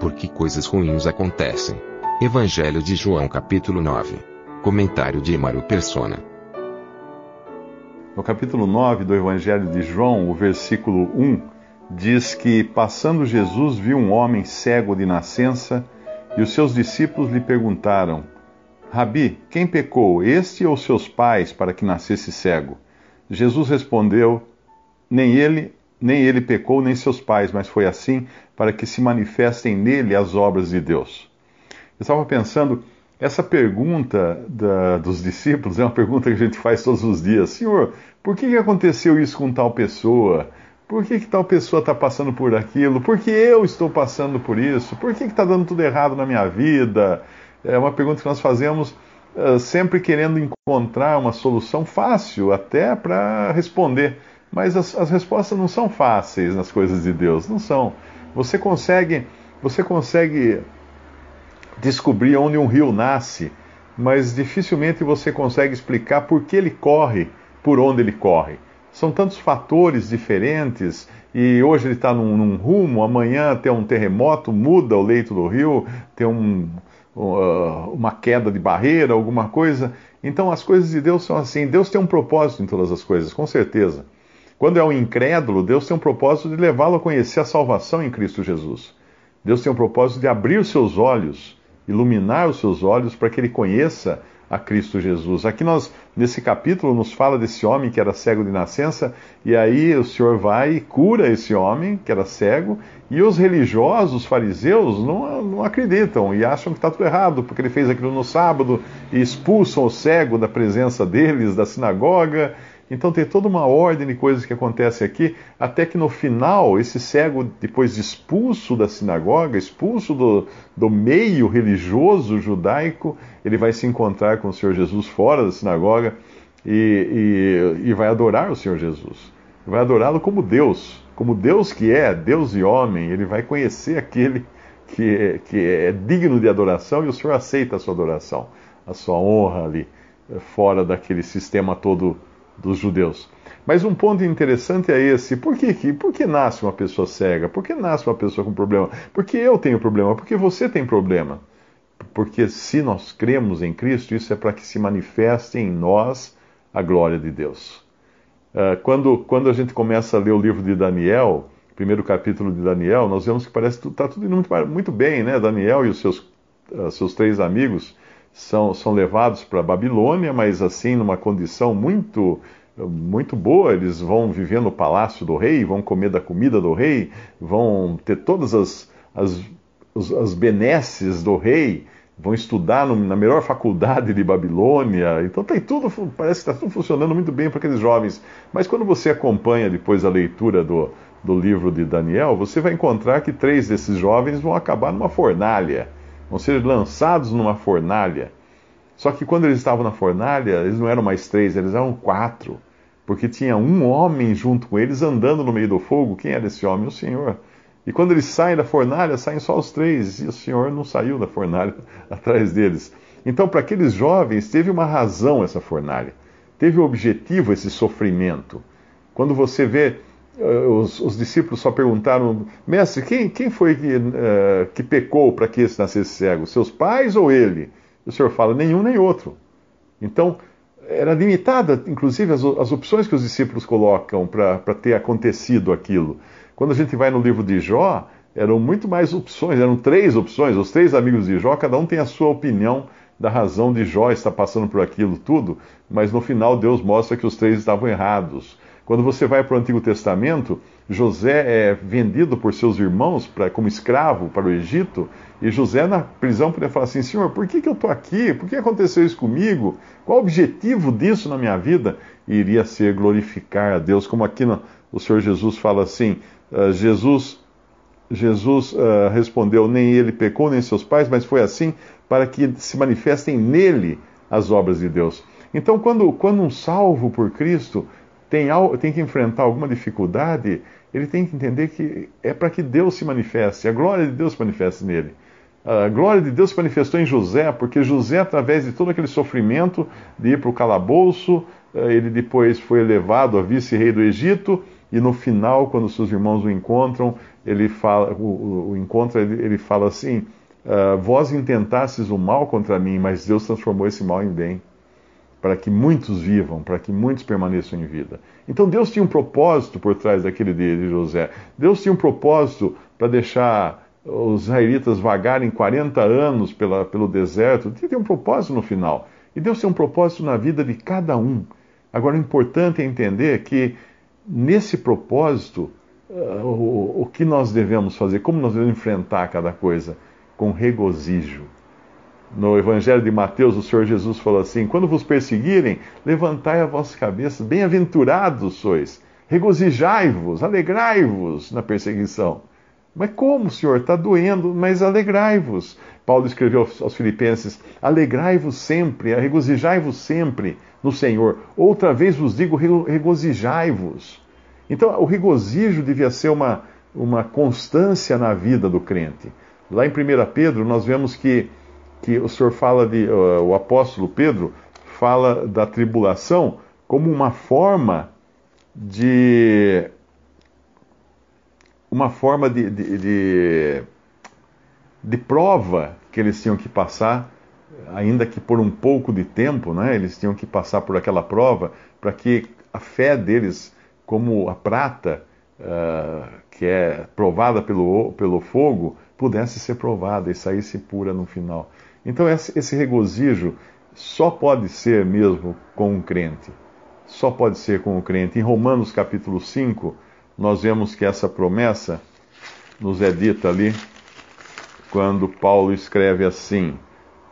Por que coisas ruins acontecem? Evangelho de João capítulo 9. Comentário de Mário Persona. No capítulo 9 do Evangelho de João, o versículo 1, diz que, passando Jesus, viu um homem cego de nascença e os seus discípulos lhe perguntaram: Rabi, quem pecou, este ou seus pais, para que nascesse cego? Jesus respondeu: Nem ele, nem ele pecou, nem seus pais, mas foi assim para que se manifestem nele as obras de Deus. Eu estava pensando, essa pergunta da, dos discípulos é uma pergunta que a gente faz todos os dias: Senhor, por que aconteceu isso com tal pessoa? Por que, que tal pessoa está passando por aquilo? Por que eu estou passando por isso? Por que está dando tudo errado na minha vida? É uma pergunta que nós fazemos uh, sempre querendo encontrar uma solução fácil até para responder. Mas as, as, respostas não são fáceis nas coisas de Deus, não são. Você consegue, você consegue descobrir onde um rio nasce, mas dificilmente você consegue explicar por que ele corre, por onde ele corre. São tantos fatores diferentes e hoje ele está num, num, rumo, amanhã tem um terremoto, muda o leito do rio, tem um, uh, uma queda de barreira, alguma coisa. Então as coisas de Deus são assim. Deus tem um propósito em todas as coisas, com certeza. Quando é um incrédulo, Deus tem um propósito de levá-lo a conhecer a salvação em Cristo Jesus. Deus tem um propósito de abrir os seus olhos, iluminar os seus olhos para que ele conheça a Cristo Jesus. Aqui nós, nesse capítulo, nos fala desse homem que era cego de nascença, e aí o Senhor vai e cura esse homem que era cego, e os religiosos, os fariseus, não, não acreditam e acham que está tudo errado, porque ele fez aquilo no sábado, e expulsam o cego da presença deles, da sinagoga, então tem toda uma ordem de coisas que acontecem aqui, até que no final, esse cego, depois de expulso da sinagoga, expulso do, do meio religioso judaico, ele vai se encontrar com o Senhor Jesus fora da sinagoga e, e, e vai adorar o Senhor Jesus. Vai adorá-lo como Deus, como Deus que é, Deus e homem. Ele vai conhecer aquele que que é digno de adoração e o Senhor aceita a sua adoração, a sua honra ali, fora daquele sistema todo dos judeus. Mas um ponto interessante é esse: por que, por que nasce uma pessoa cega? Por que nasce uma pessoa com problema? Porque eu tenho problema? Porque você tem problema? Porque se nós cremos em Cristo, isso é para que se manifeste em nós a glória de Deus. Uh, quando, quando a gente começa a ler o livro de Daniel, primeiro capítulo de Daniel, nós vemos que parece que está tudo indo muito, muito bem, né? Daniel e os seus, uh, seus três amigos são, são levados para a Babilônia, mas assim numa condição muito muito boa. Eles vão viver no palácio do rei, vão comer da comida do rei, vão ter todas as, as, as benesses do rei, vão estudar no, na melhor faculdade de Babilônia. Então tem tudo, parece que está tudo funcionando muito bem para aqueles jovens. Mas quando você acompanha depois a leitura do, do livro de Daniel, você vai encontrar que três desses jovens vão acabar numa fornalha vão ser lançados numa fornalha. Só que quando eles estavam na fornalha, eles não eram mais três, eles eram quatro. Porque tinha um homem junto com eles andando no meio do fogo. Quem era esse homem? O Senhor. E quando eles saem da fornalha, saem só os três. E o Senhor não saiu da fornalha atrás deles. Então, para aqueles jovens, teve uma razão essa fornalha. Teve um objetivo esse sofrimento. Quando você vê os, os, discípulos só perguntaram, mestre, quem, quem foi que, uh, que pecou para que esse nascesse cego? Seus pais ou ele? E o senhor fala, nenhum nem outro. Então, era limitada, inclusive, as, as opções que os discípulos colocam para ter acontecido aquilo. Quando a gente vai no livro de Jó, eram muito mais opções, eram três opções. Os três amigos de Jó, cada um tem a sua opinião da razão de Jó estar passando por aquilo tudo, mas no final Deus mostra que os três estavam errados. Quando você vai para o Antigo Testamento, José é vendido por seus irmãos pra, como escravo para o Egito, e José na prisão poderia falar assim: Senhor, por que, que eu estou aqui? Por que aconteceu isso comigo? Qual o objetivo disso na minha vida? E iria ser glorificar a Deus, como aqui no, o Senhor Jesus fala assim: uh, Jesus, Jesus uh, respondeu, nem ele pecou, nem seus pais, mas foi assim para que se manifestem nele as obras de Deus. Então, quando, quando um salvo por Cristo tem, tem que enfrentar alguma dificuldade, ele tem que entender que é para que Deus se manifeste, a glória de Deus se manifeste nele. A glória de Deus se manifestou em José, porque José, através de todo aquele sofrimento de ir para o calabouço, eh, ele depois foi elevado a vice-rei do Egito, e no final, quando seus irmãos o encontram, ele fala, o, o encontra, ele, fala assim: uh, Vós intentastes o mal contra mim, mas Deus transformou esse mal em bem para que muitos vivam, para que muitos permaneçam em vida. Então Deus tinha um propósito por trás daquele de José. Deus tinha um propósito para deixar os israelitas vagarem 40 anos pela, pelo deserto. Tem um propósito no final. E Deus tem um propósito na vida de cada um. Agora, o importante é entender que nesse propósito, uh, o, o que nós devemos fazer, como nós devemos enfrentar cada coisa? Com regozijo no Evangelho de Mateus, o Senhor Jesus falou assim: Quando vos perseguirem, levantai a vossa cabeça, bem-aventurados sois, regozijai-vos, alegrai-vos na perseguição. Mas como, Senhor? Está doendo, mas alegrai-vos. Paulo escreveu aos Filipenses: Alegrai-vos sempre, regozijai-vos sempre no Senhor. Outra vez vos digo: regozijai-vos. Então, o regozijo devia ser uma, uma constância na vida do crente. Lá em 1 Pedro, nós vemos que que o senhor fala de. Uh, o apóstolo Pedro fala da tribulação como uma forma de. Uma forma de, de, de, de prova que eles tinham que passar, ainda que por um pouco de tempo, né, eles tinham que passar por aquela prova para que a fé deles, como a prata, uh, que é provada pelo, pelo fogo, pudesse ser provada e saísse pura no final. Então, esse regozijo só pode ser mesmo com um crente. Só pode ser com o um crente. Em Romanos capítulo 5, nós vemos que essa promessa nos é dita ali, quando Paulo escreve assim,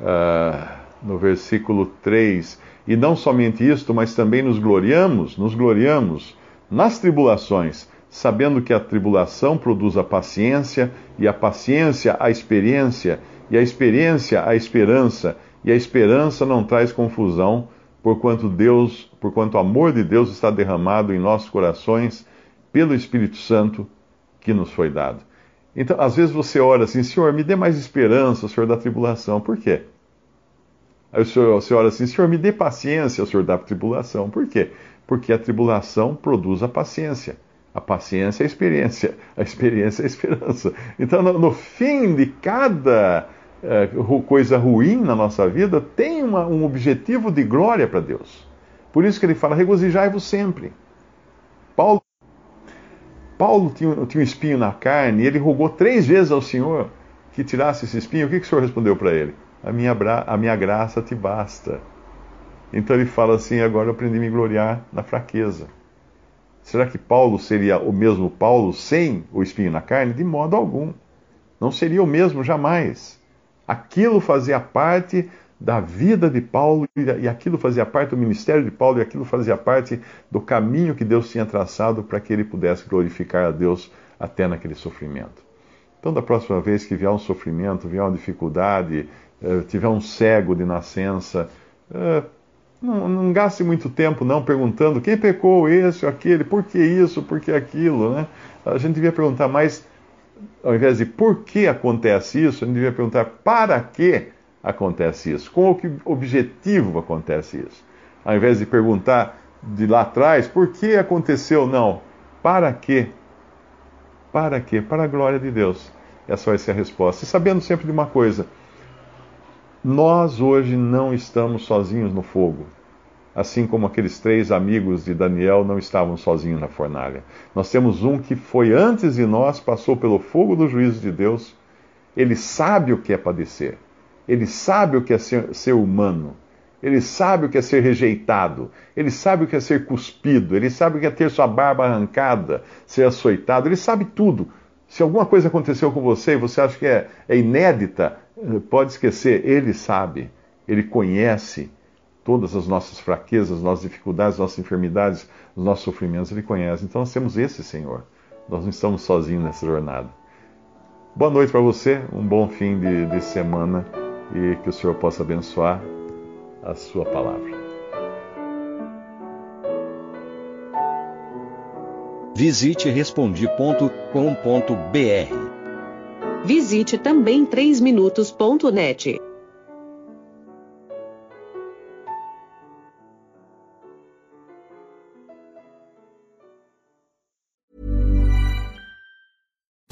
uh, no versículo 3: E não somente isto, mas também nos gloriamos, nos gloriamos nas tribulações, sabendo que a tribulação produz a paciência, e a paciência a experiência e a experiência a esperança, e a esperança não traz confusão, porquanto Deus, porquanto o amor de Deus está derramado em nossos corações pelo Espírito Santo que nos foi dado. Então, às vezes você ora assim, Senhor, me dê mais esperança, Senhor da tribulação. Por quê? Aí o senhor, você ora assim, Senhor, me dê paciência, Senhor da tribulação. Por quê? Porque a tribulação produz a paciência. A paciência é a experiência, a experiência é a esperança. Então, no, no fim de cada coisa ruim na nossa vida tem uma, um objetivo de glória para Deus. Por isso que ele fala: regozijai-vos sempre. Paulo, Paulo tinha, tinha, um espinho na carne e ele rogou três vezes ao Senhor que tirasse esse espinho. O que, que o Senhor respondeu para ele? A minha, a minha graça te basta. Então ele fala assim: agora eu aprendi a me gloriar na fraqueza. Será que Paulo seria o mesmo Paulo sem o espinho na carne? De modo algum. Não seria o mesmo jamais. Aquilo fazia parte da vida de Paulo e aquilo fazia parte do ministério de Paulo e aquilo fazia parte do caminho que Deus tinha traçado para que ele pudesse glorificar a Deus até naquele sofrimento. Então, da próxima vez que vier um sofrimento, vier uma dificuldade, eh, tiver um cego de nascença, eh, não, gaste muito tempo não perguntando quem pecou esse ou aquele, por que isso, por que aquilo, né? A gente devia perguntar mais ao invés de por que acontece isso, a gente devia perguntar para que acontece isso, com que objetivo acontece isso. Ao invés de perguntar de lá atrás por que aconteceu, não, para que? Para que? Para a glória de Deus. Essa vai ser a resposta. E sabendo sempre de uma coisa, nós hoje não estamos sozinhos no fogo assim como aqueles três amigos de Daniel não estavam sozinhos na fornalha. Nós temos um que foi antes de nós, passou pelo fogo do juízo de Deus. Ele sabe o que é padecer. Ele sabe o que é ser, ser humano. Ele sabe o que é ser rejeitado. Ele sabe o que é ser cuspido. Ele sabe o que é ter sua barba arrancada, ser açoitado. Ele sabe tudo. Se alguma coisa aconteceu com você e você acha que é, é inédita, pode esquecer. Ele sabe. Ele conhece todas as nossas fraquezas, as nossas dificuldades, as nossas enfermidades, os nossos sofrimentos, Ele conhece. Então nós temos esse Senhor. Nós não estamos sozinhos nessa jornada. Boa noite para você, um bom fim de, de semana e que o Senhor possa abençoar a sua palavra. Visite respondi.com.br. Visite também 3minutos.net.